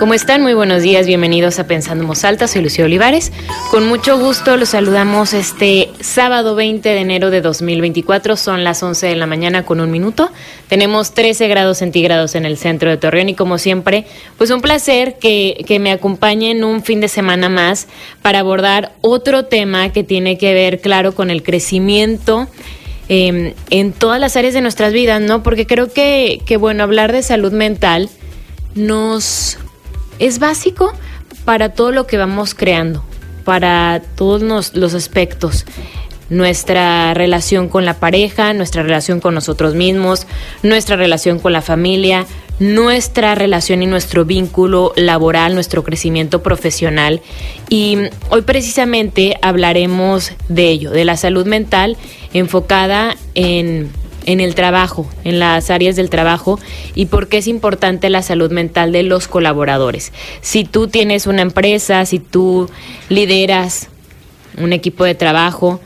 ¿Cómo están? Muy buenos días, bienvenidos a Pensando en Alta, soy Lucía Olivares. Con mucho gusto los saludamos este sábado 20 de enero de 2024, son las 11 de la mañana con un minuto. Tenemos 13 grados centígrados en el centro de Torreón y como siempre, pues un placer que, que me acompañen un fin de semana más para abordar otro tema que tiene que ver, claro, con el crecimiento. Eh, en todas las áreas de nuestras vidas, ¿no? Porque creo que, que bueno, hablar de salud mental nos es básico para todo lo que vamos creando, para todos los, aspectos nuestra relación con la pareja, nuestra relación con nosotros mismos, nuestra relación con la familia, nuestra relación y nuestro vínculo laboral, nuestro crecimiento profesional. Y hoy precisamente hablaremos de ello, de la salud mental enfocada en en el trabajo, en las áreas del trabajo y por qué es importante la salud mental de los colaboradores. Si tú tienes una empresa, si tú lideras un equipo de trabajo,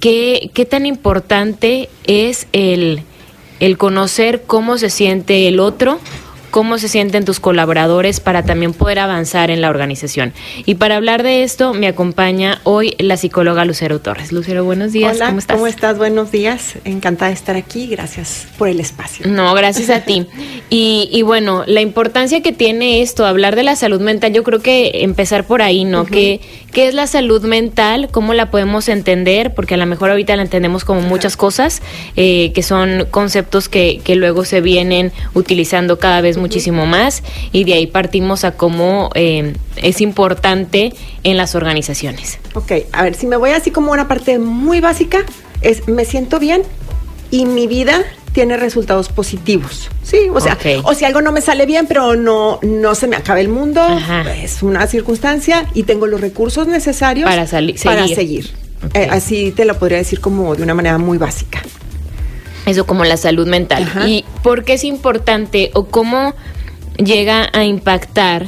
¿qué, qué tan importante es el, el conocer cómo se siente el otro cómo se sienten tus colaboradores para también poder avanzar en la organización. Y para hablar de esto me acompaña hoy la psicóloga Lucero Torres. Lucero, buenos días. Hola, ¿Cómo estás? ¿Cómo estás? Buenos días. Encantada de estar aquí. Gracias por el espacio. No, gracias a ti. Y, y, bueno, la importancia que tiene esto, hablar de la salud mental, yo creo que empezar por ahí, ¿no? Uh -huh. ¿Qué, ¿Qué, es la salud mental? ¿Cómo la podemos entender? Porque a lo mejor ahorita la entendemos como muchas cosas, eh, que son conceptos que, que luego se vienen utilizando cada vez muchísimo más y de ahí partimos a cómo eh, es importante en las organizaciones. Ok, a ver, si me voy así como una parte muy básica, es me siento bien y mi vida tiene resultados positivos. Sí, o sea, okay. o si algo no me sale bien, pero no, no se me acaba el mundo, Ajá. es una circunstancia y tengo los recursos necesarios para, seguir. Para seguir. Okay. Eh, así te lo podría decir como de una manera muy básica. Eso como la salud mental. Ajá. ¿Y por qué es importante o cómo llega a impactar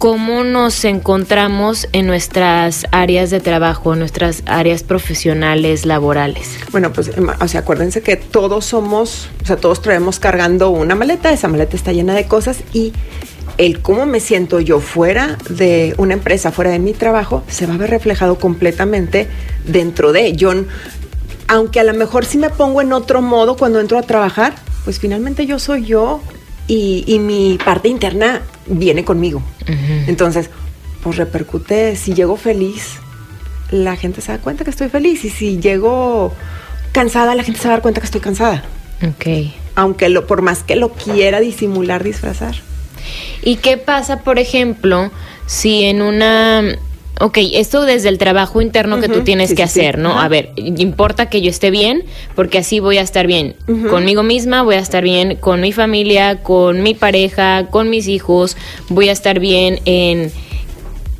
cómo nos encontramos en nuestras áreas de trabajo, nuestras áreas profesionales, laborales. Bueno, pues, o sea, acuérdense que todos somos, o sea, todos traemos cargando una maleta, esa maleta está llena de cosas y el cómo me siento yo fuera de una empresa, fuera de mi trabajo, se va a ver reflejado completamente dentro de. Yo, aunque a lo mejor sí me pongo en otro modo cuando entro a trabajar, pues finalmente yo soy yo y, y mi parte interna viene conmigo. Uh -huh. Entonces, pues repercute, si llego feliz, la gente se da cuenta que estoy feliz. Y si llego cansada, la gente se va a dar cuenta que estoy cansada. Ok. Aunque lo, por más que lo quiera disimular, disfrazar. ¿Y qué pasa, por ejemplo, si en una Ok, esto desde el trabajo interno uh -huh. que tú tienes sí, que hacer, sí. ¿no? A ver, importa que yo esté bien, porque así voy a estar bien uh -huh. conmigo misma, voy a estar bien con mi familia, con mi pareja, con mis hijos, voy a estar bien en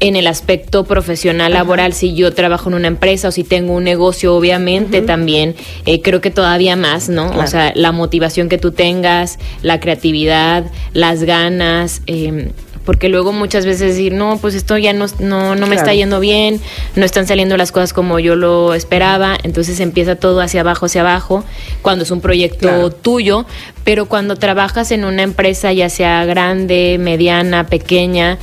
en el aspecto profesional laboral, si yo trabajo en una empresa o si tengo un negocio, obviamente también, eh, creo que todavía más, ¿no? Claro. O sea, la motivación que tú tengas, la creatividad, las ganas, eh, porque luego muchas veces decir, no, pues esto ya no, no, no me claro. está yendo bien, no están saliendo las cosas como yo lo esperaba, entonces empieza todo hacia abajo, hacia abajo, cuando es un proyecto claro. tuyo, pero cuando trabajas en una empresa, ya sea grande, mediana, pequeña,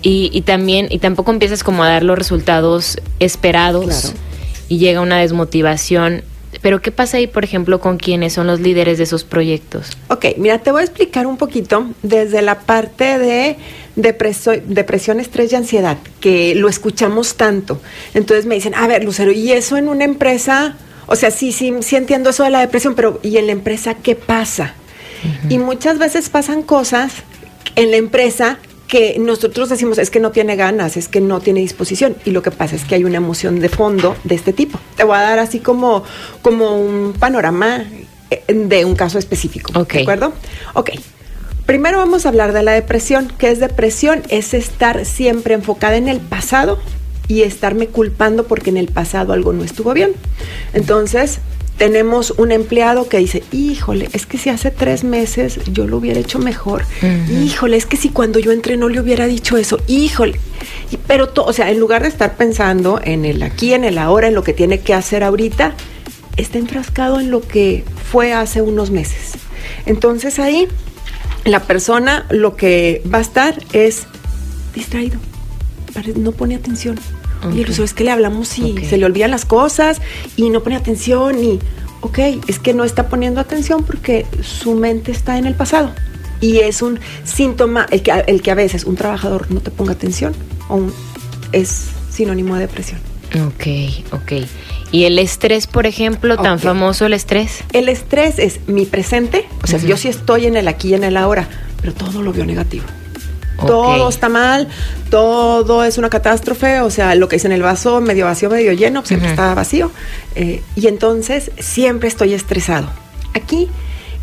y, y también, y tampoco empiezas como a dar los resultados esperados, claro. y llega una desmotivación, pero ¿qué pasa ahí, por ejemplo, con quienes son los líderes de esos proyectos? Ok, mira, te voy a explicar un poquito desde la parte de depreso, depresión, estrés y ansiedad, que lo escuchamos tanto. Entonces me dicen, a ver, Lucero, ¿y eso en una empresa? O sea, sí, sí, sí entiendo eso de la depresión, pero ¿y en la empresa qué pasa? Uh -huh. Y muchas veces pasan cosas en la empresa que nosotros decimos es que no tiene ganas, es que no tiene disposición y lo que pasa es que hay una emoción de fondo de este tipo. Te voy a dar así como, como un panorama de un caso específico, okay. ¿de acuerdo? Ok, primero vamos a hablar de la depresión. ¿Qué es depresión? Es estar siempre enfocada en el pasado y estarme culpando porque en el pasado algo no estuvo bien. Entonces, tenemos un empleado que dice, híjole, es que si hace tres meses yo lo hubiera hecho mejor, híjole, es que si cuando yo entré no le hubiera dicho eso, híjole, pero, todo, o sea, en lugar de estar pensando en el aquí, en el ahora, en lo que tiene que hacer ahorita, está enfrascado en lo que fue hace unos meses. Entonces ahí la persona lo que va a estar es distraído, no pone atención. Y el es que le hablamos y se le olvidan las cosas y no pone atención y, ok, es que no está poniendo atención porque su mente está en el pasado. Y es un síntoma, el que, el que a veces un trabajador no te ponga atención o es sinónimo de depresión. Ok, ok. ¿Y el estrés, por ejemplo, tan famoso el estrés? El estrés es mi presente, o sea, yo sí estoy en el aquí y en el ahora, pero todo lo veo negativo. Todo está mal, todo es una catástrofe, o sea, lo que es en el vaso medio vacío, medio lleno, siempre está vacío. Eh, y entonces siempre estoy estresado. Aquí,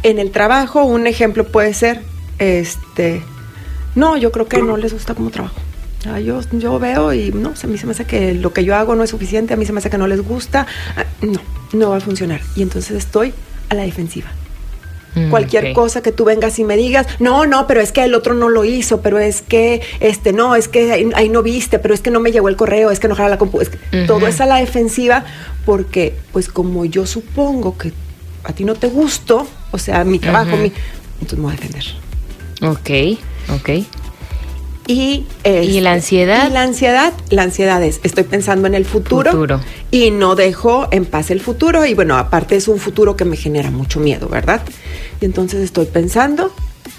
en el trabajo, un ejemplo puede ser, este, no, yo creo que no les gusta como trabajo. yo, yo veo y no, a mí se me hace que lo que yo hago no es suficiente, a mí se me hace que no les gusta, ah, no, no va a funcionar. Y entonces estoy a la defensiva. Mm, Cualquier cosa que tú vengas y me digas, no, no, pero es que el otro no lo hizo, pero es que, este, no, es que ahí, no viste, pero es que no me llegó el correo, es que no jala la compu, todo es a la defensiva, porque, pues, como yo supongo que a ti no te gustó, o sea, mi trabajo, mi, entonces me voy a defender. Ok, ok. Y, ¿Y la ansiedad? Y la ansiedad, la ansiedad es, estoy pensando en el futuro, futuro, y no dejo en paz el futuro. Y bueno, aparte es un futuro que me genera mucho miedo, ¿verdad? Y entonces estoy pensando,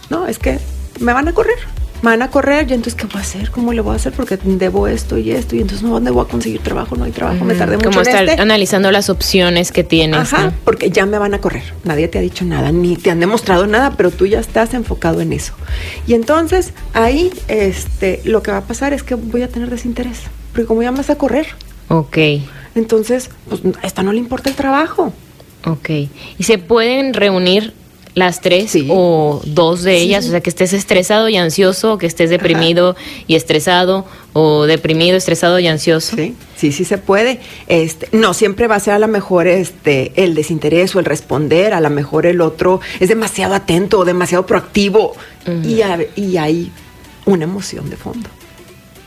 no, es que me van a correr van a correr, y entonces, ¿qué voy a hacer? ¿Cómo le voy a hacer? Porque debo esto y esto, y entonces, ¿no? ¿Dónde voy a conseguir trabajo? No hay trabajo, me tardé mucho Como estar este. analizando las opciones que tienes. Ajá, porque ya me van a correr. Nadie te ha dicho nada, ni te han demostrado nada, pero tú ya estás enfocado en eso. Y entonces, ahí, este, lo que va a pasar es que voy a tener desinterés, porque como ya me vas a correr. Ok. Entonces, pues, a esta no le importa el trabajo. Ok. ¿Y se pueden reunir las tres o dos de ellas, o sea, que estés estresado y ansioso, o que estés deprimido y estresado, o deprimido, estresado y ansioso. Sí, sí, sí se puede. Este, no siempre va a ser a lo mejor este el desinterés o el responder, a lo mejor el otro es demasiado atento o demasiado proactivo y, y hay una emoción de fondo.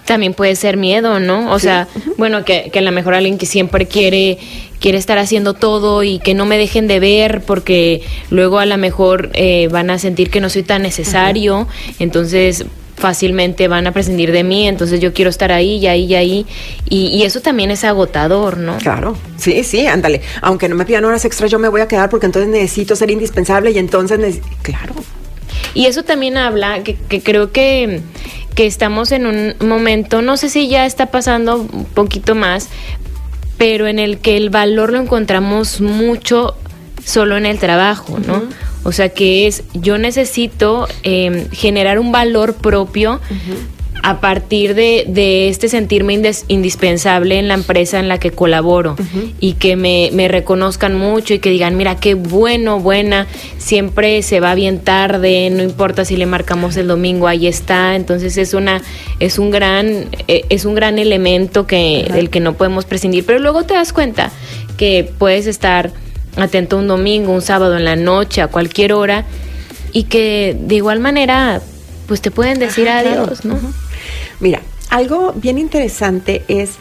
También puede ser miedo, ¿no? O sea, bueno, que, que a lo mejor alguien que siempre quiere, quiere estar haciendo todo y que no me dejen de ver porque luego a lo mejor eh, van a sentir que no soy tan necesario, entonces fácilmente van a prescindir de mí, entonces yo quiero estar ahí y ahí y ahí. Y, eso también es agotador, ¿no? Claro, sí, sí, ándale. Aunque no me pidan horas extras, yo me voy a quedar porque entonces necesito ser indispensable y entonces, claro. Y eso también habla, que, que creo que que estamos en un momento, no sé si ya está pasando un poquito más, pero en el que el valor lo encontramos mucho solo en el trabajo, ¿no? O sea que es, yo necesito em, generar un valor propio a partir de, de este sentirme indispensable en la empresa en la que colaboro y que me, me, reconozcan mucho y que digan, mira, qué bueno, buena, siempre se va bien tarde, no importa si le marcamos el domingo, ahí está. Entonces es una, es un gran, eh, es un gran elemento que, del que no podemos prescindir. Pero luego te das cuenta que puedes estar atento un domingo, un sábado en la noche, a cualquier hora, y que de igual manera pues te pueden decir adiós, ¿no? Mira, algo bien interesante es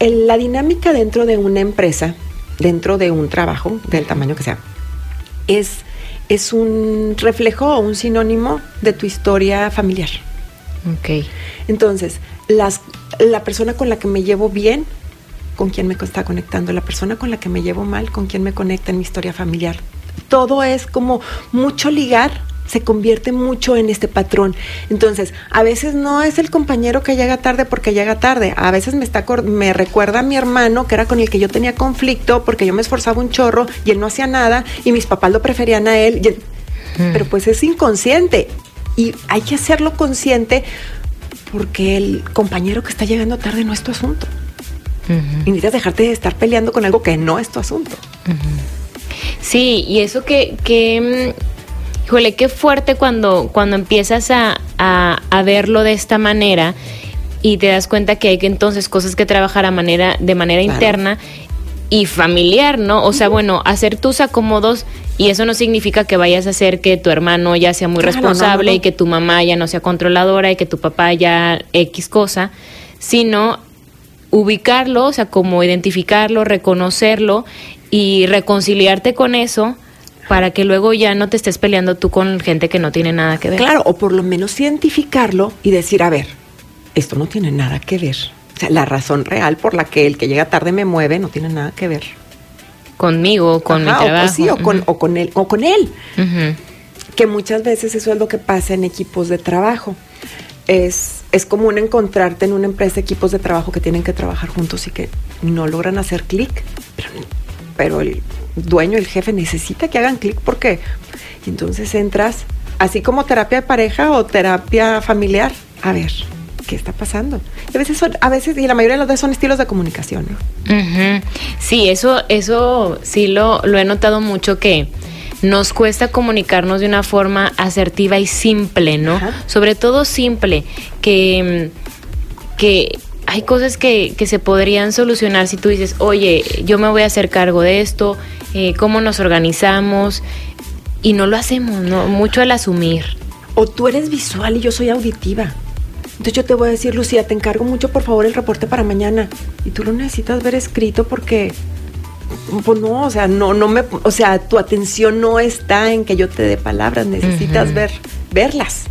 la dinámica dentro de una empresa, dentro de un trabajo, del tamaño que sea, es, es un reflejo o un sinónimo de tu historia familiar. Ok. Entonces, las, la persona con la que me llevo bien, con quién me está conectando, la persona con la que me llevo mal, con quién me conecta en mi historia familiar. Todo es como mucho ligar se convierte mucho en este patrón. Entonces, a veces no es el compañero que llega tarde porque llega tarde. A veces me, está, me recuerda a mi hermano, que era con el que yo tenía conflicto, porque yo me esforzaba un chorro y él no hacía nada y mis papás lo preferían a él. Pero pues es inconsciente y hay que hacerlo consciente porque el compañero que está llegando tarde no es tu asunto. Y necesitas dejarte de estar peleando con algo que no es tu asunto. Sí, y eso que, que mm, híjole, qué fuerte cuando, cuando empiezas a, a, verlo de esta manera y te das cuenta que hay que entonces cosas que trabajar a manera, de manera interna y familiar, ¿no? O sea, bueno, hacer tus acomodos y eso no significa que vayas a hacer que tu hermano ya sea muy responsable y que tu mamá ya no sea controladora y que tu papá ya X cosa, sino ubicarlo, o sea, como identificarlo, reconocerlo y reconciliarte con eso para que luego ya no te estés peleando tú con gente que no tiene nada que ver. Claro, o por lo menos identificarlo y decir, a ver, esto no tiene nada que ver. O sea, la razón real por la que el que llega tarde me mueve no tiene nada que ver. Conmigo, con mi trabajo. O, sí, o, con, o con él. O con él. Que muchas veces eso es lo que pasa en equipos de trabajo. Es, es común encontrarte en una empresa equipos de trabajo que tienen que trabajar juntos y que no logran hacer clic, pero, pero el dueño, el jefe necesita que hagan clic porque entonces entras así como terapia de pareja o terapia familiar. A ver, ¿qué está pasando? a veces son, a veces, y la mayoría de los veces son estilos de comunicación, Sí, eso, eso sí lo, lo he notado mucho que nos cuesta comunicarnos de una forma asertiva y simple, ¿no? Sobre todo simple, que, que hay cosas que, que, se podrían solucionar si tú dices, oye, yo me voy a hacer cargo de esto, eh, cómo nos organizamos, y no lo hacemos, ¿no? Mucho al asumir. O tú eres visual y yo soy auditiva. Entonces yo te voy a decir, Lucía, te encargo mucho por favor el reporte para mañana. Y tú lo necesitas ver escrito porque, pues no, o sea, no, no me, o sea, tu atención no está en que yo te dé palabras, necesitas ver, verlas.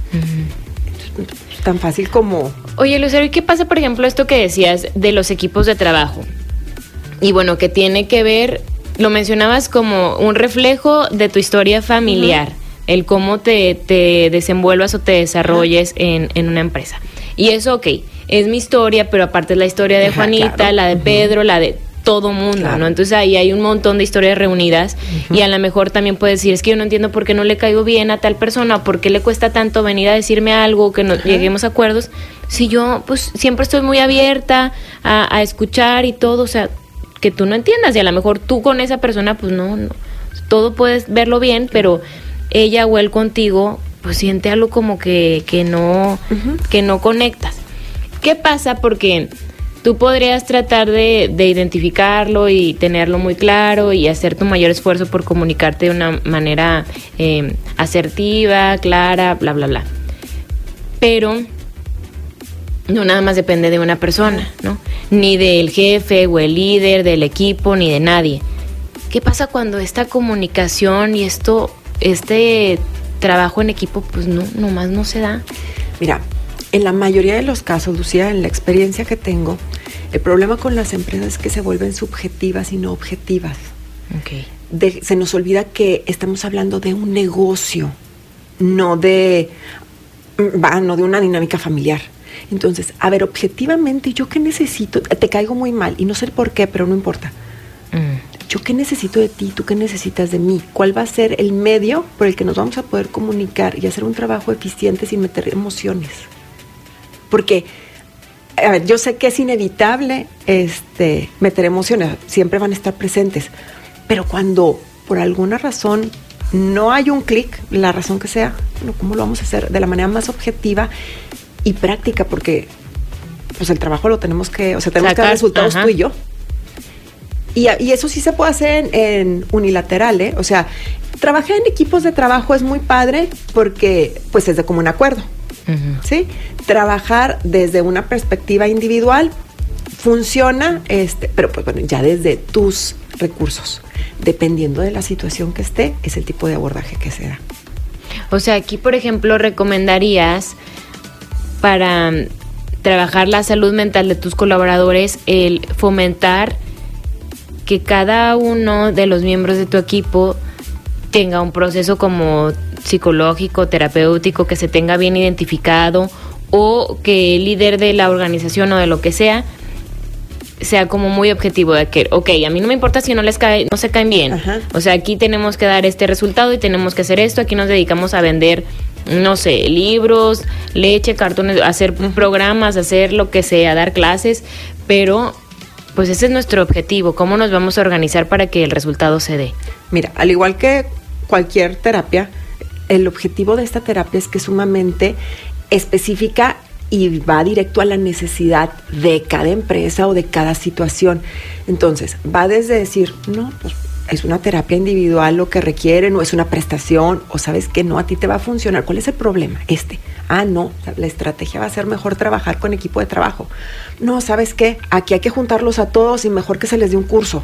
Tan fácil como. Oye, Lucero, ¿y qué pasa, por ejemplo, esto que decías de los equipos de trabajo? Y bueno, que tiene que ver, lo mencionabas como un reflejo de tu historia familiar, el cómo te, te, desenvuelvas o te desarrolles en, en una empresa. Y eso, ok, es mi historia, pero aparte es la historia de Juanita, la de Pedro, la de todo mundo, ¿no? Entonces ahí hay un montón de historias reunidas y a lo mejor también puedes decir, es que yo no entiendo por qué no le caigo bien a tal persona, por qué le cuesta tanto venir a decirme algo, que no lleguemos a acuerdos, si yo pues siempre estoy muy abierta a, a, escuchar y todo, o sea, que tú no entiendas y a lo mejor tú con esa persona pues no, no todo puedes verlo bien, pero ella o él contigo pues siente algo como que, que no, que no conectas. ¿Qué pasa? Porque tú podrías tratar de, de, identificarlo y tenerlo muy claro y hacer tu mayor esfuerzo por comunicarte de una manera eh, asertiva, clara, bla, bla, bla. Pero no nada más depende de una persona, ¿no? Ni del jefe o el líder del equipo, ni de nadie. ¿Qué pasa cuando esta comunicación y esto, este trabajo en equipo, pues no, nomás no se da. Mira, en la mayoría de los casos, Lucía, en la experiencia que tengo, el problema con las empresas es que se vuelven subjetivas y no objetivas. Okay. De, se nos olvida que estamos hablando de un negocio, no de, no de una dinámica familiar. Entonces, a ver, objetivamente, ¿yo qué necesito? Te caigo muy mal y no sé por qué, pero no importa. Mm yo qué necesito de ti, tú qué necesitas de mí, cuál va a ser el medio por el que nos vamos a poder comunicar y hacer un trabajo eficiente sin meter emociones. Porque a ver, yo sé que es inevitable este, meter emociones, siempre van a estar presentes, pero cuando por alguna razón no hay un clic, la razón que sea, bueno, ¿cómo lo vamos a hacer? De la manera más objetiva y práctica, porque pues el trabajo lo tenemos que, o sea, tenemos Sacar, que dar resultados ajá. tú y yo. Y, y, eso sí se puede hacer en, en unilateral, ¿eh? O sea, trabajar en equipos de trabajo es muy padre porque pues es de común acuerdo, uh -huh. ¿sí? Trabajar desde una perspectiva individual funciona, este, pero pues bueno, ya desde tus recursos, dependiendo de la situación que esté, es el tipo de abordaje que se da. O sea, aquí, por ejemplo, recomendarías para trabajar la salud mental de tus colaboradores el fomentar que cada uno de los miembros de tu equipo tenga un proceso como psicológico, terapéutico, que se tenga bien identificado o que el líder de la organización o de lo que sea sea como muy objetivo de que, ok, a mí no me importa si no les cae, no se caen bien. Ajá. O sea, aquí tenemos que dar este resultado y tenemos que hacer esto, aquí nos dedicamos a vender, no sé, libros, leche, cartones, hacer programas, hacer lo que sea, dar clases, pero pues ese es nuestro objetivo, cómo nos vamos a organizar para que el resultado se dé. Mira, al igual que cualquier terapia, el objetivo de esta terapia es que es sumamente específica y va directo a la necesidad de cada empresa o de cada situación. Entonces, va desde decir, no, pues es una terapia individual lo que requieren o es una prestación o sabes que no, a ti te va a funcionar. ¿Cuál es el problema? Este. Ah, no, la estrategia va a ser mejor trabajar con equipo de trabajo. No, ¿sabes qué? Aquí hay que juntarlos a todos y mejor que se les dé un curso.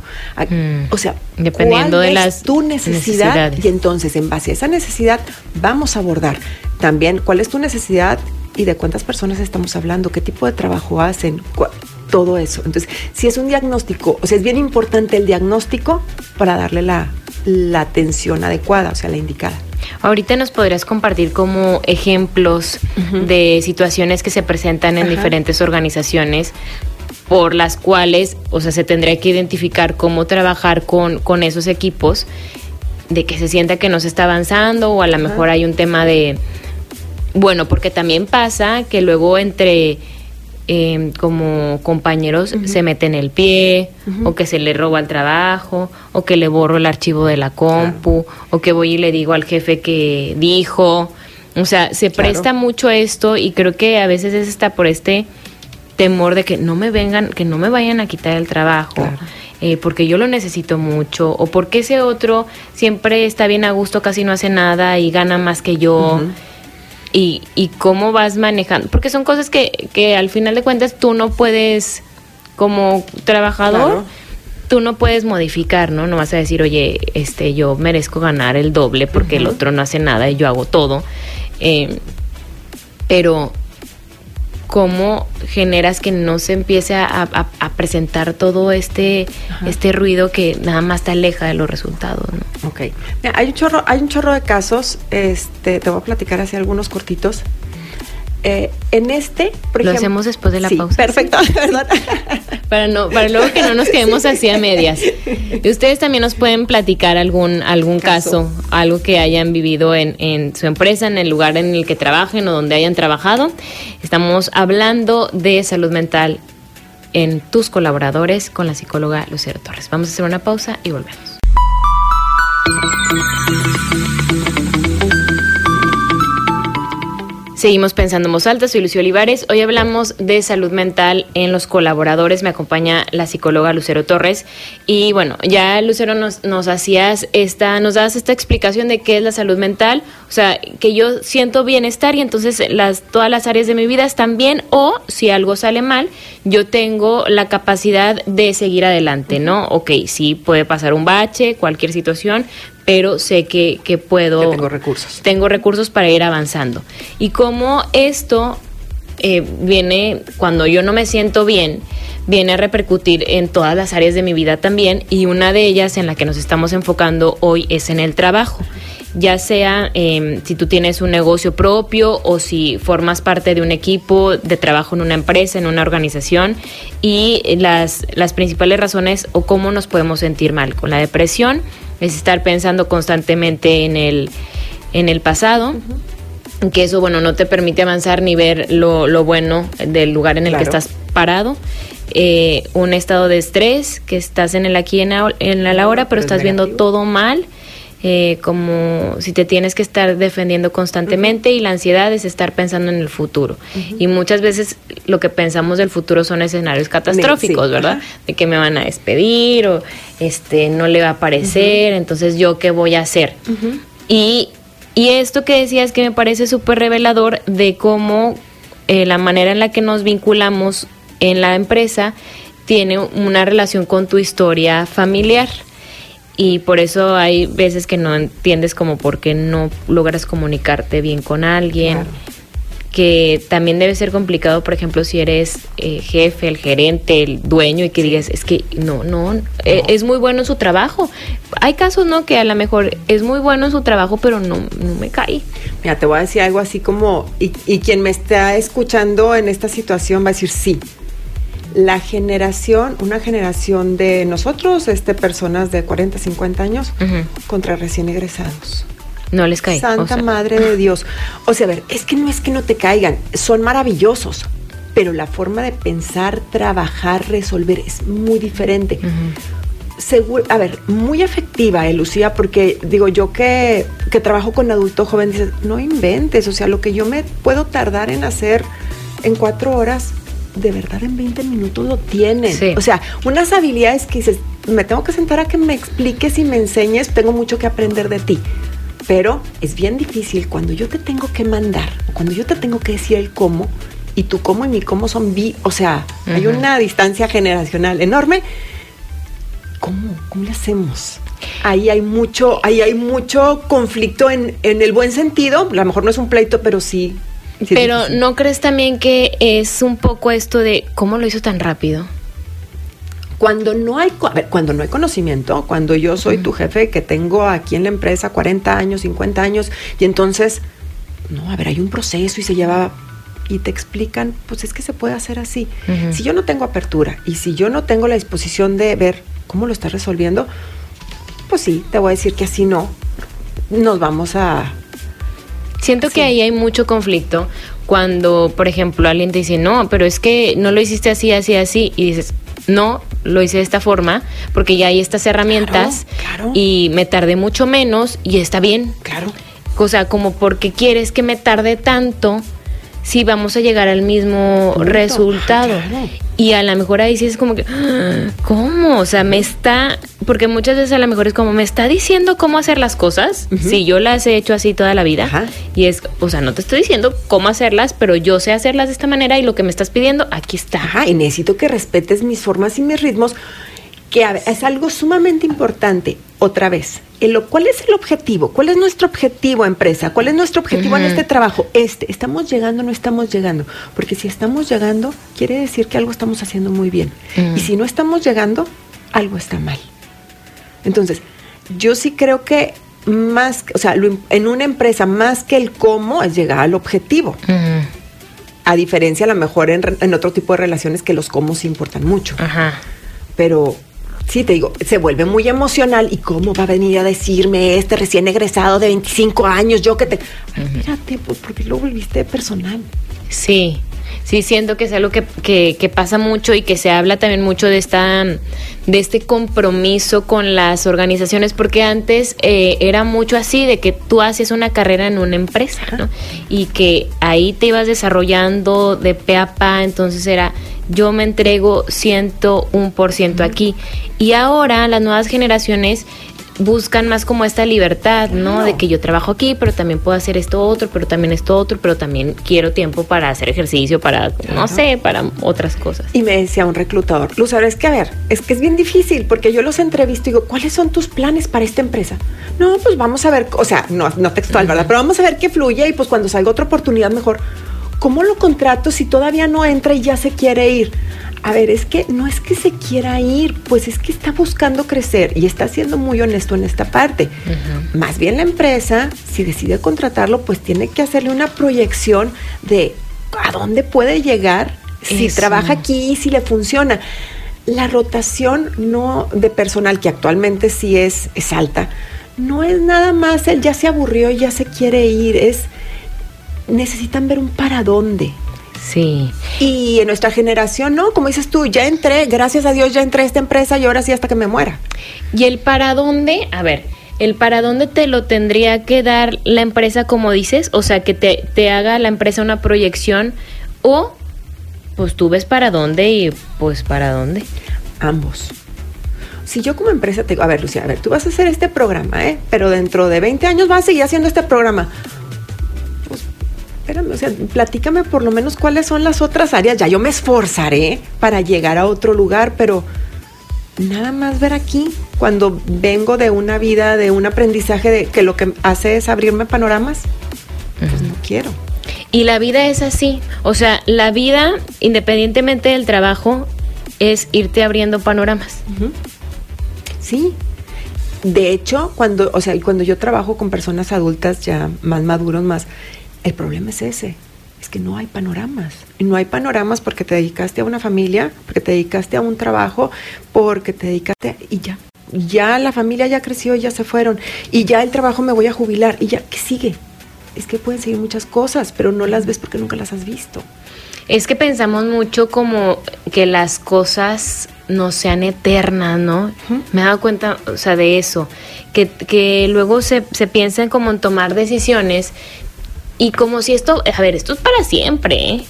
Mm, o sea, dependiendo de las tu necesidad y entonces en base a esa necesidad vamos a abordar también cuál es tu necesidad y de cuántas personas estamos hablando, qué tipo de trabajo hacen, todo eso. Entonces, si es un diagnóstico, o sea, es bien importante el diagnóstico para darle la, atención adecuada, o sea, la indicada. Ahorita nos podrías compartir como ejemplos de situaciones que se presentan en diferentes organizaciones por las cuales, o sea, se tendría que identificar cómo trabajar con, con esos equipos, de que se sienta que no se está avanzando o a lo mejor hay un tema de, bueno, porque también pasa que luego entre eh, como compañeros se meten el pie, o que se le roba el trabajo, o que le borro el archivo de la compu, o que voy y le digo al jefe que dijo. O sea, se presta mucho esto y creo que a veces es está por este temor de que no me vengan, que no me vayan a quitar el trabajo. Eh, porque yo lo necesito mucho, o porque ese otro siempre está bien a gusto, casi no hace nada y gana más que yo y, y cómo vas manejando, porque son cosas que, que al final de cuentas tú no puedes, como trabajador, tú no puedes modificar, ¿no? No vas a decir, oye, este, yo merezco ganar el doble porque el otro no hace nada y yo hago todo. Eh, pero cómo generas que no se empiece a, presentar todo este, este ruido que nada más te aleja de los resultados. ¿no? Ok. hay, un chorro, hay un chorro de casos, este, te voy a platicar así algunos cortitos. Eh, en este, por Lo hacemos después de la pausa. Perfecto, ¿verdad? para, no, para luego que no nos quedemos así a medias. Y ustedes también nos pueden platicar algún, algún caso. algo que hayan vivido en, en su empresa, en el lugar en el que trabajen o donde hayan trabajado. Estamos hablando de salud mental en tus colaboradores con la psicóloga Lucero Torres. Vamos a hacer una pausa y volvemos. Seguimos pensando en soy Lucio Olivares. Hoy hablamos de salud mental en los colaboradores. Me acompaña la psicóloga Lucero Torres. Y bueno, ya Lucero nos, nos hacías esta, nos das esta explicación de qué es la salud mental. O sea, que yo siento bienestar y entonces las, todas las áreas de mi vida están bien. O si algo sale mal, yo tengo la capacidad de seguir adelante, ¿no? Ok, sí, puede pasar un bache, cualquier situación, pero sé que, que puedo... tengo recursos. Tengo recursos para ir avanzando. Y como esto eh, viene, cuando yo no me siento bien, viene a repercutir en todas las áreas de mi vida también y una de ellas en la que nos estamos enfocando hoy es en el trabajo ya sea em, si tú tienes un negocio propio o si formas parte de un equipo de trabajo en una empresa, en una organización y las, las principales razones o cómo nos podemos sentir mal con la depresión es estar pensando constantemente en el, en el pasado. Que eso, bueno, no te permite avanzar ni ver lo, lo bueno del lugar en el que estás parado. Eh, un estado de estrés, que estás en el aquí en, en la hora, pero estás viendo todo mal eh, como si te tienes que estar defendiendo constantemente y la ansiedad es estar pensando en el futuro. Y muchas veces lo que pensamos del futuro son escenarios catastróficos, ¿verdad? De que me van a despedir o este no le va a aparecer, entonces yo qué voy a hacer. Y, y esto que decías que me parece súper revelador de cómo eh, la manera en la que nos vinculamos en la empresa tiene una relación con tu historia familiar y por eso hay veces que no entiendes como por qué no logras comunicarte bien con alguien. que también debe ser complicado, por ejemplo, si eres eh, jefe, el gerente, el dueño y que digas, es que no, no, eh, es muy bueno en su trabajo. Hay casos, ¿no? Que a lo mejor es muy bueno en su trabajo, pero no, no me cae. Mira, te voy a decir algo así como, y, y quien me está escuchando en esta situación va a decir, sí, la generación, una generación de nosotros, este, personas de 40, 50 años, contra recién egresados. No les cae. Santa Madre de Dios. O sea, a ver, es que no es que no te caigan, son maravillosos, pero la forma de pensar, trabajar, resolver es muy diferente. seguro, a ver, muy efectiva, eh, Lucía, porque digo yo que, que trabajo con adulto joven, dices, no inventes, o sea, lo que yo me puedo tardar en hacer en cuatro horas, de verdad en 20 minutos lo tienen. Sí. O sea, unas habilidades que dices, me tengo que sentar a que me expliques y me enseñes, tengo mucho que aprender de ti. Pero es bien difícil cuando yo te tengo que mandar, o cuando yo te tengo que decir el cómo, y tu cómo y mi cómo son vi, o sea, hay una distancia generacional enorme. ¿Cómo? ¿Cómo le hacemos? Ahí hay mucho, ahí hay mucho conflicto en, en el buen sentido. A lo mejor no es un pleito, pero sí. Sí Pero. ¿no crees también que es un poco esto de cómo lo hizo tan rápido? Cuando no hay, a ver, cuando no hay conocimiento, cuando yo soy tu jefe que tengo aquí en la empresa 40 años, 50 años, y entonces, no, a ver, hay un proceso y se lleva y te explican, pues es que se puede hacer así. Si yo no tengo apertura y si yo no tengo la disposición de ver cómo lo estás resolviendo, pues sí, te voy a decir que así no. Nos vamos a... Siento Sí. que ahí hay mucho conflicto cuando, por ejemplo, alguien te dice, no, pero es que no lo hiciste así, así, así, y dices, no, lo hice de esta forma, porque ya hay estas herramientas claro. y me tardé mucho menos y está bien. Claro. O sea, como porque quieres que me tarde tanto si vamos a llegar al mismo Punto. resultado. Ah, claro. Y a lo mejor ahí sí es como que, "Ah, ¿cómo? O sea, me está, porque muchas veces a lo mejor es como, ¿me está diciendo cómo hacer las cosas? Si yo las he hecho así toda la vida. Ajá. Y es, o sea, no te estoy diciendo cómo hacerlas, pero yo sé hacerlas de esta manera y lo que me estás pidiendo, aquí está. Ajá, y necesito que respetes mis formas y mis ritmos, que es algo sumamente importante. Otra vez, el- ¿cuál es el objetivo? ¿Cuál es nuestro objetivo, empresa? ¿Cuál es nuestro objetivo en este trabajo? Este, ¿estamos llegando o no estamos llegando? Porque si estamos llegando, quiere decir que algo estamos haciendo muy bien. Ujú. Y si no estamos llegando, algo está mal. Entonces, yo sí creo que más, o sea, lo en una empresa, más que el cómo, es llegar al objetivo. Ujú, A diferencia, a lo mejor en, en otro tipo de relaciones que los cómo sí importan mucho. Ajá. Pero sí, te digo, se vuelve muy emocional. ¿Y cómo va a venir a decirme este recién egresado de 25 años? Yo que te. Ay, espérate, pues, ¿por qué lo volviste personal? Sí, sí, siento que es algo que, que, que pasa mucho y que se habla también mucho de esta de este compromiso con las organizaciones, porque antes eh, era mucho así, de que tú hacías una carrera en una empresa, ¿no? Y que ahí te ibas desarrollando de pe a pa, entonces era yo me entrego 101% aquí. Y ahora las nuevas generaciones buscan más como esta libertad, ¿no? Claro. De que yo trabajo aquí, pero también puedo hacer esto otro, pero también esto otro, pero también quiero tiempo para hacer ejercicio, para, no sé, para otras cosas. Y me decía un reclutador, Luz, ahora es que a ver, es que es bien difícil porque yo los entrevisto y digo, ¿cuáles son tus planes para esta empresa? No, pues vamos a ver, o sea, no, no textual, ¿verdad? Pero vamos a ver qué fluye y pues cuando salga otra oportunidad mejor. ¿Cómo lo contrato si todavía no entra y ya se quiere ir? A ver, es que no es que se quiera ir, pues es que está buscando crecer y está siendo muy honesto en esta parte. Más bien la empresa, si decide contratarlo, pues tiene que hacerle una proyección de a dónde puede llegar si trabaja aquí y si le funciona. La rotación no de personal, que actualmente sí es, es alta, no es nada más el ya se aburrió y ya se quiere ir, es necesitan ver un para dónde. Sí. Y en nuestra generación, ¿no? Como dices tú, ya entré, gracias a Dios ya entré a esta empresa y ahora sí hasta que me muera. ¿Y el para dónde? A ver, ¿el para dónde te lo tendría que dar la empresa como dices? O sea, que te, te haga la empresa una proyección o pues tú ves para dónde y pues para dónde. Ambos. Si yo como empresa te digo, a ver, Lucía, a ver, tú vas a hacer este programa, ¿eh? Pero dentro de 20 años vas a seguir haciendo este programa. Espérame, o sea, platícame por lo menos cuáles son las otras áreas. Ya yo me esforzaré para llegar a otro lugar, pero nada más ver aquí, cuando vengo de una vida, de un aprendizaje de que lo que hace es abrirme panoramas, pues no quiero. Y la vida es así. O sea, la vida, independientemente del trabajo, es irte abriendo panoramas. Sí. De hecho, cuando, o sea, cuando yo trabajo con personas adultas ya más maduros, más, el problema es ese, es que no hay panoramas. Y no hay panoramas porque te dedicaste a una familia, porque te dedicaste a un trabajo, porque te dedicaste y ya. Ya la familia ya creció, ya se fueron, y ya el trabajo me voy a jubilar, y ya, ¿qué sigue? Es que pueden seguir muchas cosas, pero no las ves porque nunca las has visto. Es que pensamos mucho como que las cosas no sean eternas, ¿no? Me he dado cuenta, o sea, de eso, que, que luego se, se piensan como en tomar decisiones y como si esto, a ver, esto es para siempre, ¿eh?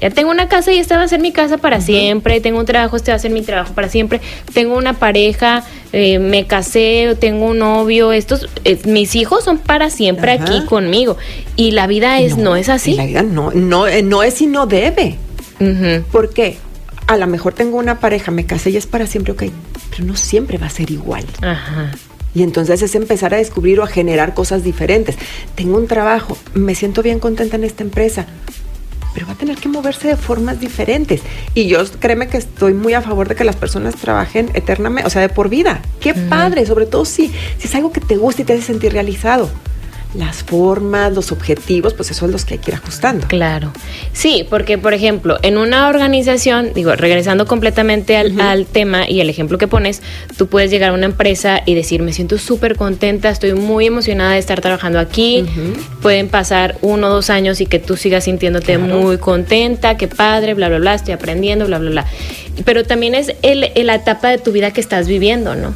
Ya tengo una casa y esta va a ser mi casa para siempre. Tengo un trabajo, este va a ser mi trabajo para siempre. Tengo una pareja, eh, me casé, tengo un novio. Estos, eh, mis hijos son para siempre aquí conmigo. Y la vida es no, es así. La vida no, no, no es y no debe. ¿Por qué? A lo mejor tengo una pareja, me casé y es para siempre, ok, pero no siempre va a ser igual. Ajá. Y entonces es empezar a descubrir o a generar cosas diferentes. Tengo un trabajo, me siento bien contenta en esta empresa pero va a tener que moverse de formas diferentes. Y yo créeme que estoy muy a favor de que las personas trabajen eternamente, o sea, de por vida. Qué padre, sobre todo si, si es algo que te gusta y te hace sentir realizado las formas, los objetivos, pues eso son los que hay que ir ajustando. Claro. Sí, porque por ejemplo, en una organización, digo, regresando completamente al, tema y el ejemplo que pones, tú puedes llegar a una empresa y decir, me siento súper contenta, estoy muy emocionada de estar trabajando aquí. Pueden pasar uno o dos años y que tú sigas sintiéndote muy contenta, qué padre, bla, bla, bla, estoy aprendiendo, bla, bla, bla. Pero también es el, la etapa de tu vida que estás viviendo, ¿no?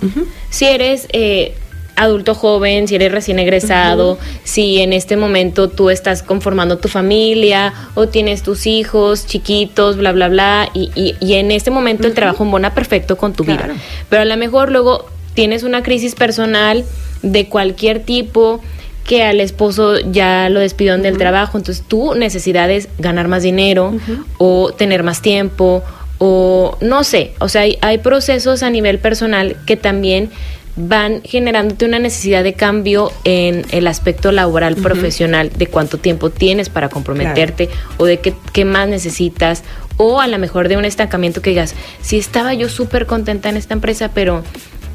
Si eres... Eh, adulto joven, si eres recién egresado, si en este momento tú estás conformando tu familia o tienes tus hijos chiquitos, bla, bla, bla, y, y, en este momento el trabajo embona perfecto con tu vida. Pero a lo mejor luego tienes una crisis personal de cualquier tipo que al esposo ya lo despidieron del trabajo, entonces tu necesidad es ganar más dinero o tener más tiempo o no sé, o sea, hay, hay procesos a nivel personal que también van generándote una necesidad de cambio en el aspecto laboral, profesional, de cuánto tiempo tienes para comprometerte o de qué, qué, más necesitas, o a lo mejor de un estancamiento que digas, si estaba yo súper contenta en esta empresa, pero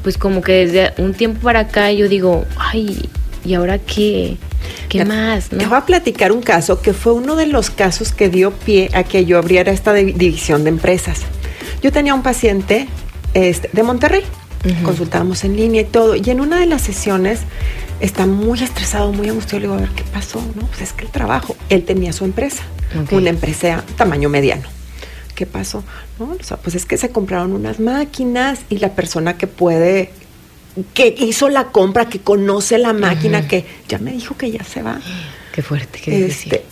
pues como que desde un tiempo para acá yo digo, ay, ¿y ahora qué? ¿Qué más? Te voy a platicar un caso que fue uno de los casos que dio pie a que yo abriera esta división de empresas. Yo tenía un paciente este, de Monterrey consultábamos en línea y todo. Y en una de las sesiones está muy estresado, muy angustiado. Le digo, a ver, ¿qué pasó? No, pues es que el trabajo, él tenía su empresa, una empresa tamaño mediano. ¿Qué pasó? No, o sea, pues es que se compraron unas máquinas y la persona que puede, que hizo la compra, que conoce la máquina, que ya me dijo que ya se va. Qué fuerte, qué este,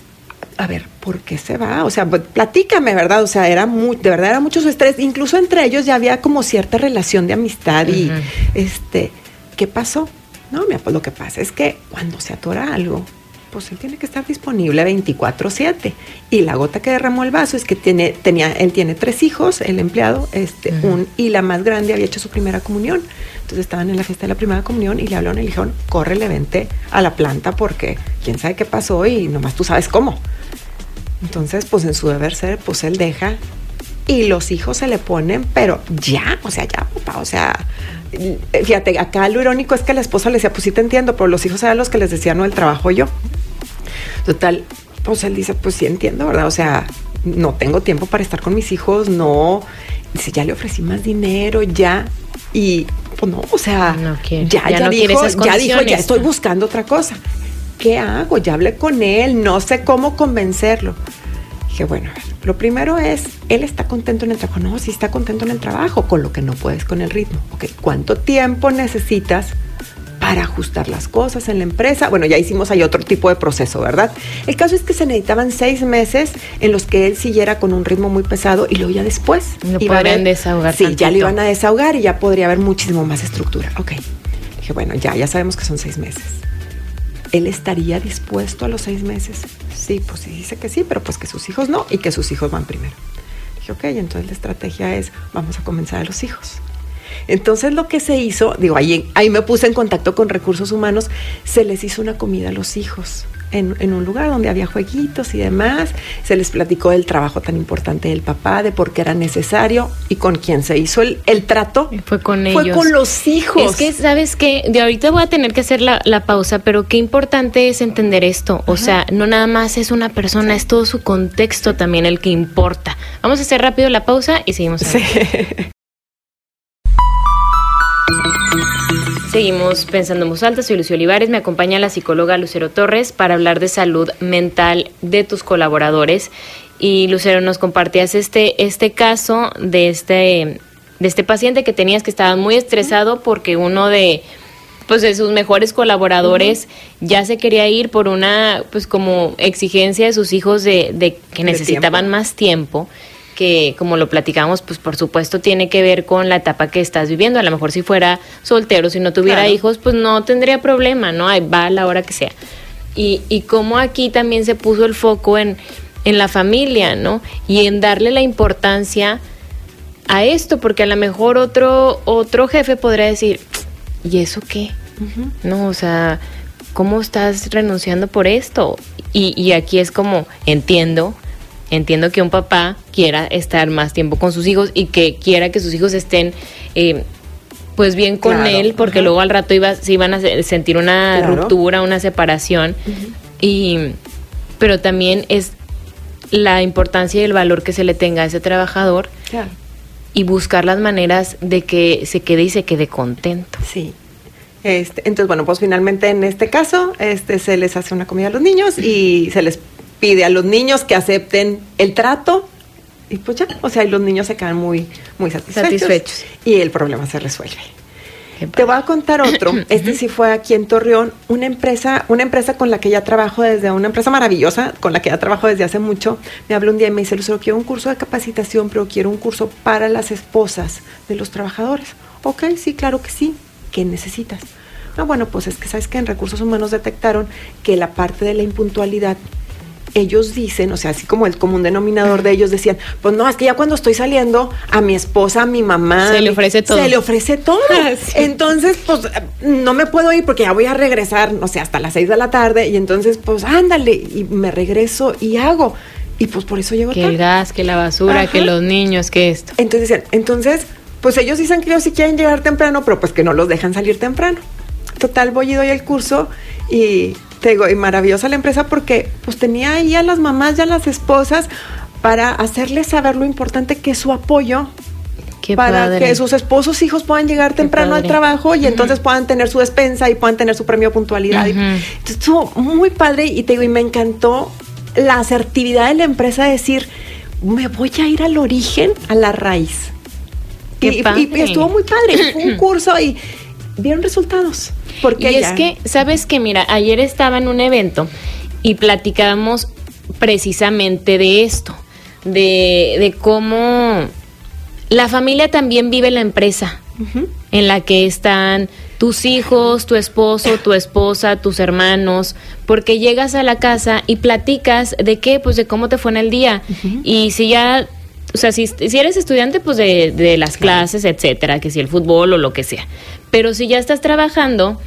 a ver, ¿por qué se va? O sea, pues, platícame, ¿verdad? O sea, era muy, de verdad era mucho su estrés. Incluso entre ellos ya había como cierta relación de amistad y, este, ¿qué pasó? No, mira, pues lo que pasa es que cuando se atora algo, pues él tiene que estar disponible 24/7. Y la gota que derramó el vaso es que tiene, tenía, él tiene tres hijos, el empleado, este, un, y la más grande había hecho su primera comunión. Entonces estaban en la fiesta de la primera comunión y le hablaron y le dijeron, le vente a la planta porque quién sabe qué pasó y nomás tú sabes cómo. Entonces, pues en su deber ser, pues él deja y los hijos se le ponen, pero ya, o sea, ya, papá, o sea, fíjate, acá lo irónico es que la esposa le decía, pues sí te entiendo, pero los hijos eran los que les decían, no, el trabajo yo. Total, pues él dice, pues sí entiendo, ¿verdad? O sea, no tengo tiempo para estar con mis hijos, no. Dice, ya le ofrecí más dinero, ya. Y pues no, o sea, ya, ya, dijo, ya dijo, ya estoy buscando otra cosa. ¿qué hago? Ya hablé con él, no sé cómo convencerlo. Dije, bueno, lo primero es, él está contento en el trabajo. No, sí está contento en el trabajo, con lo que no puedes con el ritmo. Ok, ¿cuánto tiempo necesitas para ajustar las cosas en la empresa? Bueno, ya hicimos ahí otro tipo de proceso, ¿verdad? El caso es que se necesitaban seis meses en los que él siguiera con un ritmo muy pesado y luego ya después. No podrían desahogar. Sí, ya le iban a desahogar y ya podría haber muchísimo más estructura. Ok. Dije, bueno, ya, ya sabemos que son seis meses ¿él estaría dispuesto a los seis meses? Sí, pues sí, dice que sí, pero pues que sus hijos no y que sus hijos van primero. Dije, ok, entonces la estrategia es, vamos a comenzar a los hijos. Entonces lo que se hizo, digo, ahí, ahí me puse en contacto con recursos humanos, se les hizo una comida a los hijos en, un lugar donde había jueguitos y demás. Se les platicó del trabajo tan importante del papá, de por qué era necesario y con quién se hizo el, trato. Fue con ellos. Fue con los hijos. Es que, ¿sabes qué? De ahorita voy a tener que hacer la, pausa, pero qué importante es entender esto. O sea, no nada más es una persona, es todo su contexto también el que importa. Vamos a hacer rápido la pausa y seguimos. Sí. Seguimos pensando en voz alta, soy Lucio Olivares, me acompaña la psicóloga Lucero Torres para hablar de salud mental de tus colaboradores. Y Lucero, nos compartías este, este caso de este de este paciente que tenías que estaba muy estresado porque uno de pues de sus mejores colaboradores ya se quería ir por una pues como exigencia de sus hijos de, de que necesitaban más tiempo que como lo platicamos, pues por supuesto tiene que ver con la etapa que estás viviendo. A lo mejor si fuera soltero, si no tuviera hijos, pues no tendría problema, ¿no? Va a la hora que sea. Y, y como aquí también se puso el foco en, en la familia, ¿no? Y en darle la importancia a esto, porque a lo mejor otro, otro jefe podría decir, ¿y eso qué? No, o sea, ¿cómo estás renunciando por esto? Y, y aquí es como, entiendo, entiendo que un papá quiera estar más tiempo con sus hijos y que quiera que sus hijos estén... Eh, pues bien con él, porque luego al rato iba, se iban a sentir una ruptura, una separación. Y, pero también es la importancia y el valor que se le tenga a ese trabajador y buscar las maneras de que se quede y se quede contento. Sí. Este, entonces, bueno, pues finalmente en este caso, este se les hace una comida a los niños y se les pide a los niños que acepten el trato y pues ya, o sea, y los niños se quedan muy, muy satisfechos, y el problema se resuelve. Te voy a contar otro. Este sí fue aquí en Torreón, una empresa, una empresa con la que ya trabajo desde, una empresa maravillosa, con la que ya trabajo desde hace mucho. Me habló un día y me dice, Lucero, quiero un curso de capacitación, pero quiero un curso para las esposas de los trabajadores. Ok, sí, claro que sí. ¿Qué necesitas? No, bueno, pues es que sabes que en recursos humanos detectaron que la parte de la impuntualidad ellos dicen, o sea, así como el común denominador de ellos decían, pues no, es que ya cuando estoy saliendo a mi esposa, a mi mamá, se le ofrece todo. Se le ofrece todo. Ah, entonces, pues no me puedo ir porque ya voy a regresar, no sé, hasta las seis de la tarde y entonces, pues ándale y me regreso y hago. Y pues por eso llego que el gas, que la basura, que los niños, que esto. Entonces decían, entonces, pues ellos dicen que ellos sí quieren llegar temprano, pero pues que no los dejan salir temprano. Total, voy y doy el curso y te digo, y maravillosa la empresa porque pues tenía ahí a las mamás y a las esposas para hacerles saber lo importante que es su apoyo para que sus esposos hijos puedan llegar temprano al trabajo y entonces puedan tener su despensa y puedan tener su premio puntualidad. Entonces estuvo muy padre y te digo, y me encantó la asertividad de la empresa de decir, me voy a ir al origen, a la raíz. Y, y, estuvo muy padre. Fue un curso y vieron resultados. Porque y es que, ¿sabes que Mira, ayer estaba en un evento y platicábamos precisamente de esto, de, de cómo la familia también vive la empresa en la que están tus hijos, tu esposo, tu esposa, tus hermanos, porque llegas a la casa y platicas de qué, pues de cómo te fue en el día. Y si ya o sea, si, si eres estudiante, pues de, de las clases, etcétera, que si el fútbol o lo que sea. Pero si ya estás trabajando,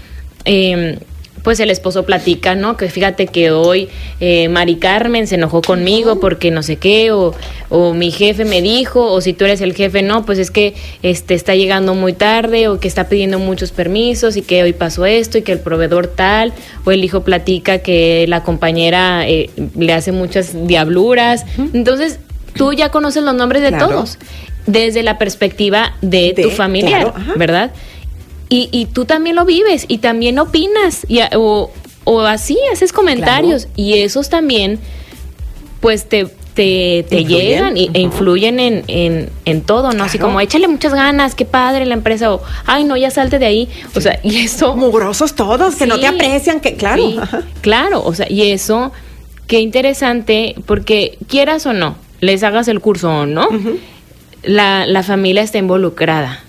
eh, pues el esposo platica, ¿no? Que fíjate que hoy eh, Mari Carmen se enojó conmigo porque no sé qué, o, o, mi jefe me dijo, o si tú eres el jefe, no, pues es que este está llegando muy tarde, o que está pidiendo muchos permisos, y que hoy pasó esto, y que el proveedor tal, o el hijo platica que la compañera eh, le hace muchas diabluras. Entonces, tú ya conoces los nombres de todos, desde la perspectiva de, tu familiar, ¿verdad? Y, y, tú también lo vives y también opinas y, o, o así haces comentarios y esos también pues te, te, te llegan y, e influyen en, en, en todo, ¿no? Así como échale muchas ganas, qué padre la empresa, o ay, no, ya salte de ahí. O sea, y eso. Mugrosos todos, que no te aprecian, que claro. claro, o sea, y eso, qué interesante, porque quieras o no, les hagas el curso o no, la, la familia está involucrada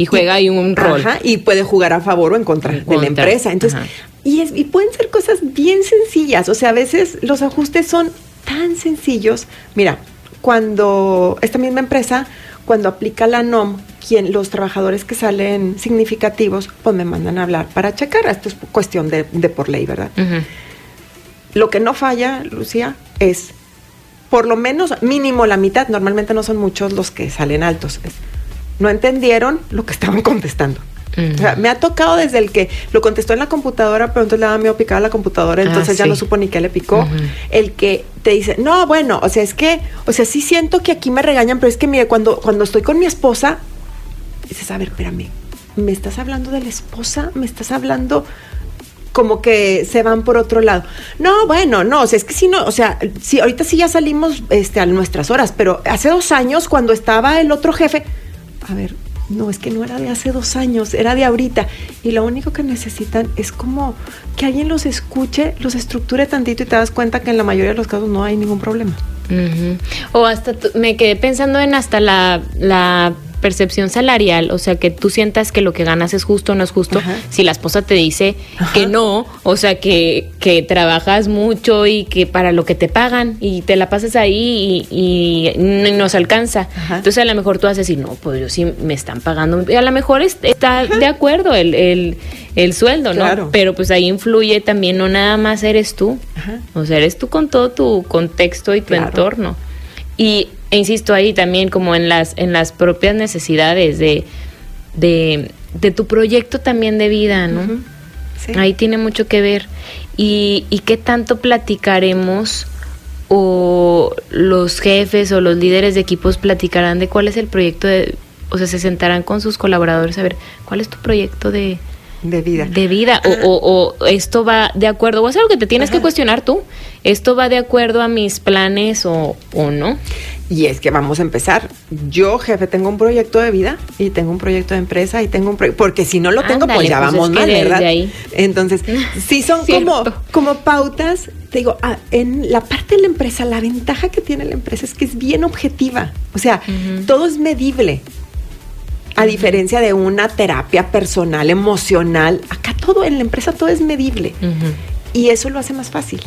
y juega ahí un rol. y puede jugar a favor o en contra, de la empresa. Entonces, y, es, y pueden ser cosas bien sencillas. O sea, a veces los ajustes son tan sencillos. Mira, cuando esta misma empresa, cuando aplica la NOM, quien, los trabajadores que salen significativos, pues me mandan a hablar para checar. Esto es cuestión de, de por ley, ¿verdad? Lo que no falla, Lucía, es por lo menos mínimo la mitad, normalmente no son muchos los que salen altos, no entendieron lo que estaban contestando. O sea, me ha tocado desde el que lo contestó en la computadora, pero entonces le daba miedo picar a la computadora, entonces ya no supo ni qué le picó. El que te dice, no, bueno, o sea, es que, o sea, sí siento que aquí me regañan, pero es que mire, cuando, cuando estoy con mi esposa, dices, a ver, espérame, ¿me estás hablando de la esposa? ¿Me estás hablando como que se van por otro lado. No, bueno, no, o sea, es que si no, o sea, sí, ahorita sí ya salimos este, a nuestras horas, pero hace dos años cuando estaba el otro jefe, a ver, no, es que no era de hace dos años, era de ahorita. Y lo único que necesitan es como que alguien los escuche, los estructure tantito y te das cuenta que en la mayoría de los casos no hay ningún problema. O hasta me quedé pensando en hasta la, la percepción salarial, o sea, que tú sientas que lo que ganas es justo o no es justo, si la esposa te dice que no, o sea, que, que, trabajas mucho y que para lo que te pagan y te la pasas ahí y, y no se alcanza. Entonces a lo mejor tú vas a decir, no, pues yo sí me están pagando. Y a lo mejor está de acuerdo el, el, el sueldo, ¿no? Pero pues ahí influye también, no nada más eres tú, o sea, eres tú con todo tu contexto y tu entorno. Y e insisto ahí también como en las, en las propias necesidades de, de, tu proyecto también de vida, ¿no? Ahí tiene mucho que ver. Y, y qué tanto platicaremos o los jefes o los líderes de equipos platicarán de cuál es el proyecto de, o sea, se sentarán con sus colaboradores a ver cuál es tu proyecto de, de vida. De vida. O, o, esto va de acuerdo, o es algo que te tienes que cuestionar tú. ¿Esto va de acuerdo a mis planes o, o no? Y es que vamos a empezar. Yo, jefe, tengo un proyecto de vida y tengo un proyecto de empresa y tengo un proyecto. Porque si no lo tengo, pues ya pues vamos mal, ¿verdad? Entonces, sí son como, como pautas. Te digo, ah, en la parte de la empresa, la ventaja que tiene la empresa es que es bien objetiva. O sea, todo es medible. A diferencia de una terapia personal, emocional, acá todo en la empresa todo es medible. Y eso lo hace más fácil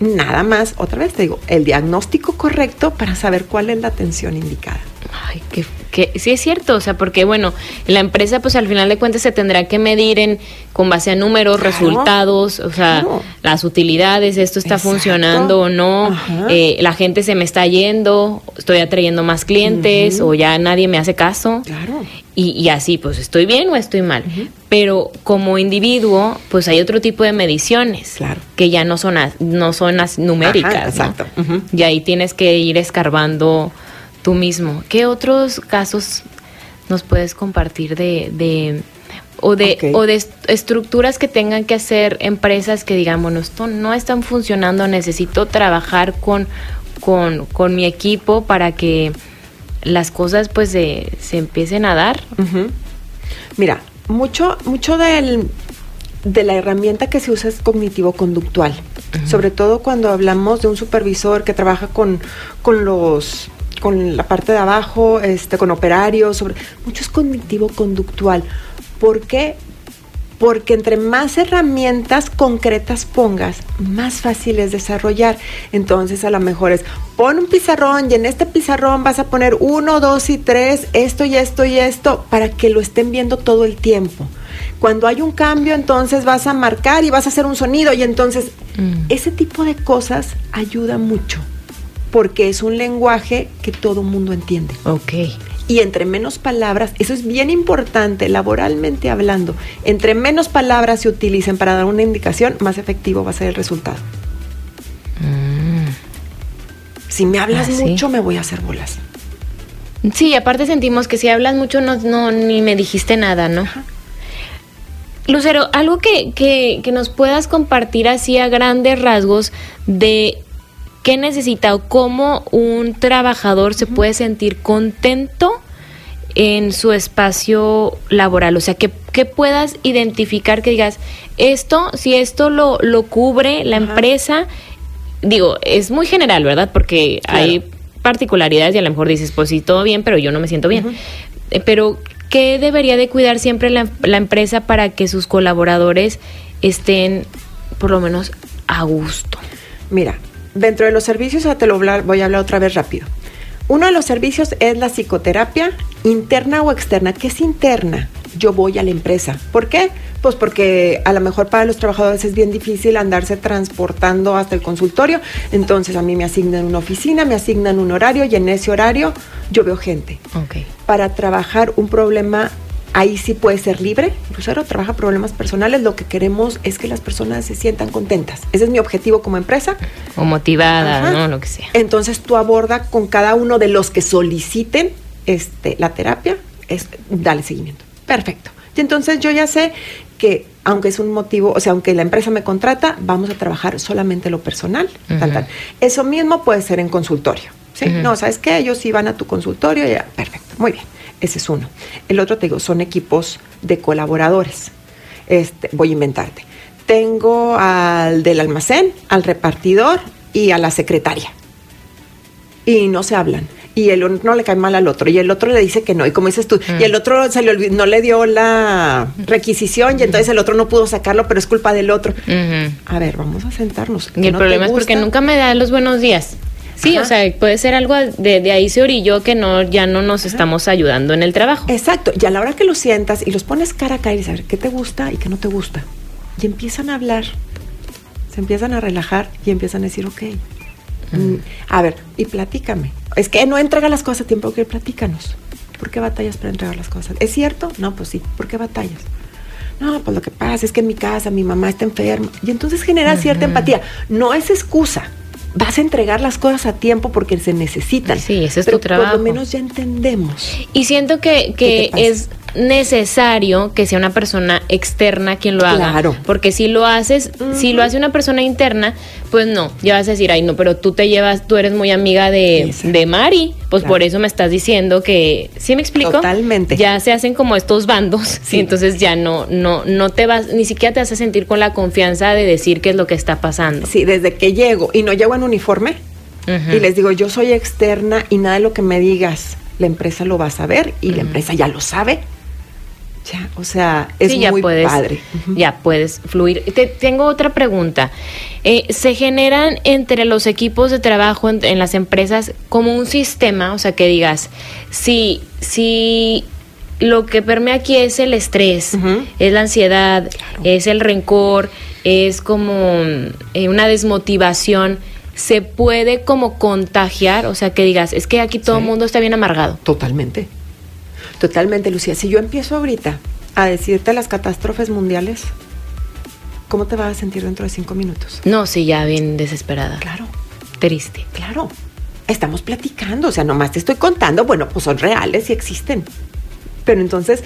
nada más, otra vez te digo, el diagnóstico correcto para saber cuál es la atención indicada. Ay, que, que, sí es cierto, o sea, porque bueno, la empresa pues al final de cuentas se tendrá que medir en con base a números, resultados, o sea, las utilidades, esto está funcionando o no, eh, la gente se me está yendo, estoy atrayendo más clientes o ya nadie me hace caso. Claro. Y, así, pues estoy bien o estoy mal. Pero como individuo, pues hay otro tipo de mediciones claro. que ya no son, no son numéricas. exacto. Y ahí tienes que ir escarbando tú mismo. ¿Qué otros casos nos puedes compartir de, de o de, o de estructuras que tengan que hacer empresas que digan, bueno, esto no están funcionando, necesito trabajar con, con, con mi equipo para que las cosas pues se, se empiecen a dar. Mira, mucho, mucho del, de la herramienta que se usa es cognitivo-conductual, sobre todo cuando hablamos de un supervisor que trabaja con, con los con la parte de abajo, este, con operarios, sobre, mucho es cognitivo-conductual. ¿Por qué? Porque entre más herramientas concretas pongas, más fácil es desarrollar. Entonces a lo mejor es, pon un pizarrón y en este pizarrón vas a poner uno, dos y tres, esto y esto y esto, para que lo estén viendo todo el tiempo. Cuando hay un cambio, entonces vas a marcar y vas a hacer un sonido y entonces mm. ese tipo de cosas ayuda mucho, porque es un lenguaje que todo mundo entiende. Ok y entre menos palabras, eso es bien importante laboralmente hablando, entre menos palabras se utilicen para dar una indicación, más efectivo va a ser el resultado. Mm. Si me hablas ah, mucho, me voy a hacer bolas. Sí, aparte sentimos que si hablas mucho, no, no ni me dijiste nada, ¿no? Lucero, algo que, que, que nos puedas compartir así a grandes rasgos de ¿Qué necesita o cómo un trabajador se puede sentir contento en su espacio laboral? O sea, que, puedas identificar, que digas, esto, si esto lo, lo cubre la empresa, digo, es muy general, ¿verdad? Porque hay particularidades y a lo mejor dices, pues sí, todo bien, pero yo no me siento bien. Eh, pero, ¿qué debería de cuidar siempre la, la empresa para que sus colaboradores estén por lo menos a gusto? Mira, dentro de los servicios, te lo voy a hablar otra vez rápido. Uno de los servicios es la psicoterapia interna o externa. ¿Qué es interna? Yo voy a la empresa. ¿Por qué? Pues porque a lo mejor para los trabajadores es bien difícil andarse transportando hasta el consultorio. Entonces a mí me asignan una oficina, me asignan un horario y en ese horario yo veo gente. Okay. Para trabajar un problema ahí sí puede ser libre. Lucero trabaja problemas personales. Lo que queremos es que las personas se sientan contentas. Ese es mi objetivo como empresa. O motivada, ¿no? Lo que sea. Entonces tú aborda con cada uno de los que soliciten este, la terapia, es, dale seguimiento. Perfecto. Y entonces yo ya sé que aunque es un motivo, o sea, aunque la empresa me contrata, vamos a trabajar solamente lo personal, tal, tal. Eso mismo puede ser en consultorio, ¿sí? No, ¿sabes qué? Ellos sí van a tu consultorio, ya, perfecto, muy bien. Ese es uno. El otro, te digo, son equipos de colaboradores. Este, voy a inventarte. Tengo al del almacén, al repartidor y a la secretaria. Y no se hablan y el uno no le cae mal al otro y el otro le dice que no y como dices tú y el mm. otro se le olvidó, no le dio la requisición y entonces el otro no pudo sacarlo pero es culpa del otro a ver vamos a sentarnos y el problema es porque nunca me da los buenos días Sí, o sea, puede ser algo de, ahí se orilló que no, ya no nos estamos ayudando en el trabajo. Exacto, y a la hora que los sientas y los pones cara a cara y saber qué te gusta y qué no te gusta, y empiezan a hablar, se empiezan a relajar y empiezan a decir, ok, mm, a ver, y platícame, es que no entrega las cosas a tiempo, que platícanos. ¿Por qué batallas para entregar las cosas? ¿Es cierto? No, pues sí. ¿Por qué batallas? No, pues lo que pasa es que en mi casa mi mamá está enferma. Y entonces genera cierta empatía. No es excusa. Vas a entregar las cosas a tiempo porque se necesitan. Sí, ese es tu trabajo. Por lo menos ya entendemos. Y siento que, que es necesario que sea una persona externa quien lo haga. Claro. Porque si lo haces, si lo hace una persona interna, pues no, ya vas a decir, ay, no, pero tú te llevas, tú eres muy amiga de, de Mari, pues por eso me estás diciendo que, ¿sí me explico? Totalmente. Ya se hacen como estos bandos, sí. entonces ya no, no, no te vas, ni siquiera te vas a sentir con la confianza de decir qué es lo que está pasando. Sí, desde que llego y no llego en uniforme y les digo, yo soy externa y nada de lo que me digas, la empresa lo va a saber y la empresa ya lo sabe ya, o sea, es muy padre. Ya puedes fluir. Te, tengo otra pregunta. Eh, ¿Se generan entre los equipos de trabajo en, las empresas como un sistema? O sea, que digas, si, si lo que permea aquí es el estrés, es la ansiedad, es el rencor, es como eh, una desmotivación, ¿se puede como contagiar? O sea, que digas, es que aquí todo el mundo está bien amargado. Totalmente. Totalmente, Lucía. Si yo empiezo ahorita a decirte las catástrofes mundiales, ¿cómo te vas a sentir dentro de cinco minutos? No, sí, ya bien desesperada. Claro. Triste. Claro. Estamos platicando, o sea, nomás te estoy contando, bueno, pues son reales y existen. Pero entonces,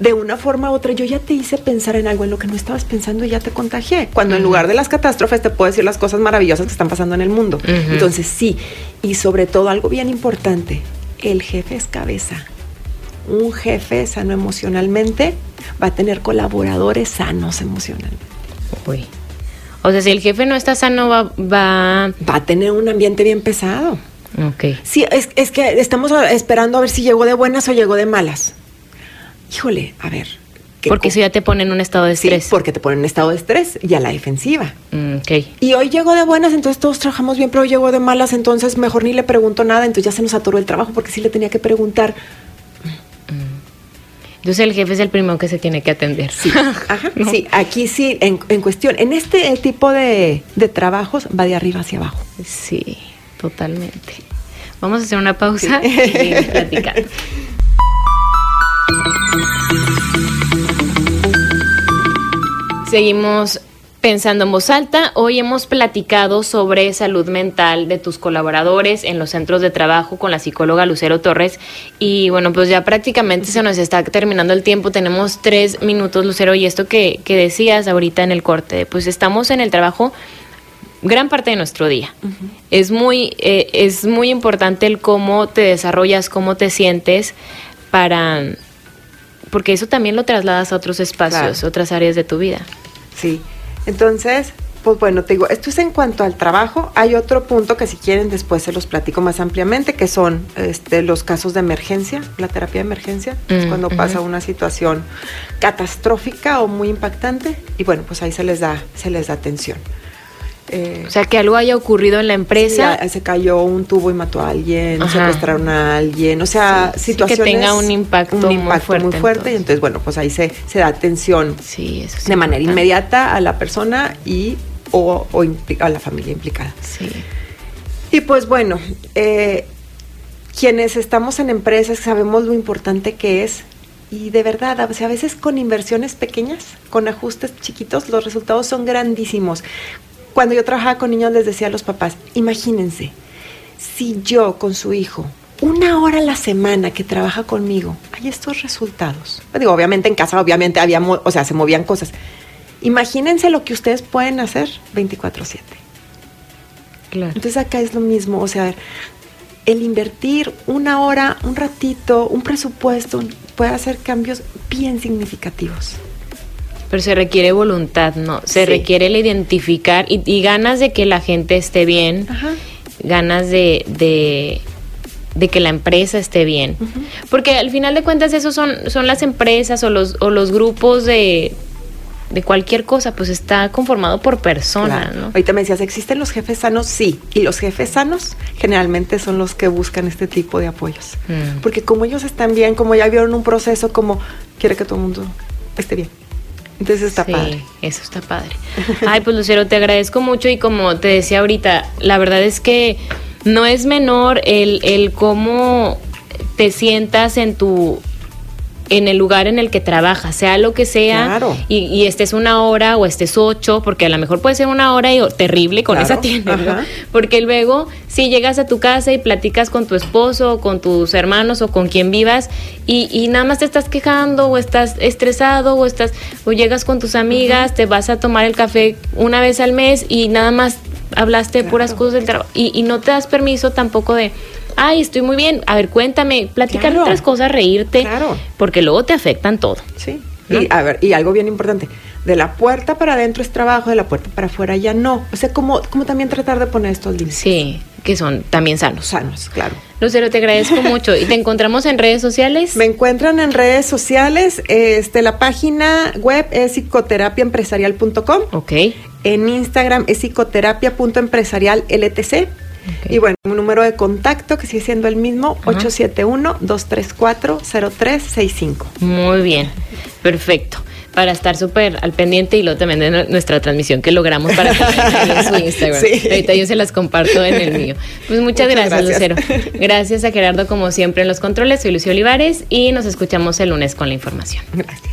de una forma u otra, yo ya te hice pensar en algo en lo que no estabas pensando y ya te contagié. Cuando en lugar de las catástrofes te puedo decir las cosas maravillosas que están pasando en el mundo. Entonces, sí. Y sobre todo, algo bien importante, el jefe es cabeza un jefe sano emocionalmente va a tener colaboradores sanos emocionalmente. Uy. O sea, si el jefe no está sano, va, va... Va a tener un ambiente bien pesado. Ok. Sí, es, es que estamos esperando a ver si llegó de buenas o llegó de malas. Híjole, a ver. Porque si ya te pone en un estado de estrés. Sí, porque te pone en un estado de estrés y a la defensiva. Mm, okay. Y hoy llegó de buenas, entonces todos trabajamos bien, pero hoy llegó de malas, entonces mejor ni le pregunto nada, entonces ya se nos atoró el trabajo porque sí le tenía que preguntar entonces el jefe es el primero que se tiene que atender. Sí, Ajá, sí aquí sí, en, cuestión, en este tipo de, trabajos va de arriba hacia abajo. Sí, totalmente. Vamos a hacer una pausa y platicar. Seguimos Pensando en voz alta, hoy hemos platicado sobre salud mental de tus colaboradores en los centros de trabajo con la psicóloga Lucero Torres y bueno, pues ya prácticamente se nos está terminando el tiempo, tenemos tres minutos Lucero y esto que, decías ahorita en el corte, pues estamos en el trabajo gran parte de nuestro día. Es muy, eh, es muy importante el cómo te desarrollas, cómo te sientes para porque eso también lo trasladas a otros espacios, otras áreas de tu vida. Sí. Entonces, pues bueno, te digo, esto es en cuanto al trabajo. Hay otro punto que si quieren después se los platico más ampliamente, que son este, los casos de emergencia, la terapia de emergencia, es mm, cuando pasa una situación catastrófica o muy impactante y bueno, pues ahí se les da, se les da atención. Eh, o sea, que algo haya ocurrido en la empresa. se cayó un tubo y mató a alguien, secuestraron a alguien, o sea, situaciones. Que tenga un impacto, muy fuerte. Muy fuerte y entonces, bueno, pues ahí se, se da atención de manera inmediata a la persona y o, a la familia implicada. Sí. Y pues bueno, eh, quienes estamos en empresas sabemos lo importante que es y de verdad, a veces con inversiones pequeñas, con ajustes chiquitos, los resultados son grandísimos cuando yo trabajaba con niños les decía a los papás, imagínense, si yo con su hijo, una hora a la semana que trabaja conmigo, hay estos resultados. Digo, obviamente en casa, obviamente había, o sea, se movían cosas. Imagínense lo que ustedes pueden hacer 24/7. Claro. Entonces acá es lo mismo, o sea, el invertir una hora, un ratito, un presupuesto, puede hacer cambios bien significativos. Pero se requiere voluntad, ¿no? Se Sí. requiere el identificar y, y ganas de que la gente esté bien, Ajá. ganas de, de, de que la empresa esté bien. Porque al final de cuentas esos son, son las empresas o los, o los grupos de, de cualquier cosa, pues está conformado por personas, Claro. ¿no? Ahorita me decías, ¿existen los jefes sanos? Sí. Y los jefes sanos generalmente son los que buscan este tipo de apoyos. Mm. Porque como ellos están bien, como ya vieron un proceso, como quiere que todo el mundo esté bien. Entonces está sí, padre. eso está padre. Ay, pues Lucero, te agradezco mucho y como te decía ahorita, la verdad es que no es menor el, el cómo te sientas en tu en el lugar en el que trabajas, sea lo que sea, Claro. y, y estés una hora o estés ocho, porque a lo mejor puede ser una hora y o- terrible con Claro, esa tienda. Porque luego, si llegas a tu casa y platicas con tu esposo, con tus hermanos o con quien vivas, y, y nada más te estás quejando, o estás estresado, o estás, o llegas con tus amigas, te vas a tomar el café una vez al mes y nada más hablaste Claro. puras cosas del trabajo. Y, y no te das permiso tampoco de, ay, estoy muy bien, a ver, cuéntame, platicar Claro. otras cosas, reírte, Claro. porque luego te afectan todo. Sí. ¿No? Y a ver, y algo bien importante, de la puerta para adentro es trabajo, de la puerta para afuera ya no. O sea, como, como también tratar de poner estos límites Sí, que son también sanos. sanos, claro. Lucero, te agradezco mucho. ¿Y te encontramos en redes sociales? Me encuentran en redes sociales, este, la página web es psicoterapiaempresarial.com, Ok. en Instagram es psicoterapia.empresarial.ltc Y bueno, un número de contacto que sigue siendo el mismo, Ajá. 871-234-0365. Muy bien. Perfecto. Para estar súper al pendiente y luego también de nu- nuestra transmisión que logramos para que en su Instagram. Sí. Ahorita yo se las comparto en el mío. Pues muchas, Muchas gracias, gracias. Lucero. Gracias a Gerardo como siempre en los controles. Soy Lucio Olivares y nos escuchamos el lunes con la información. Gracias.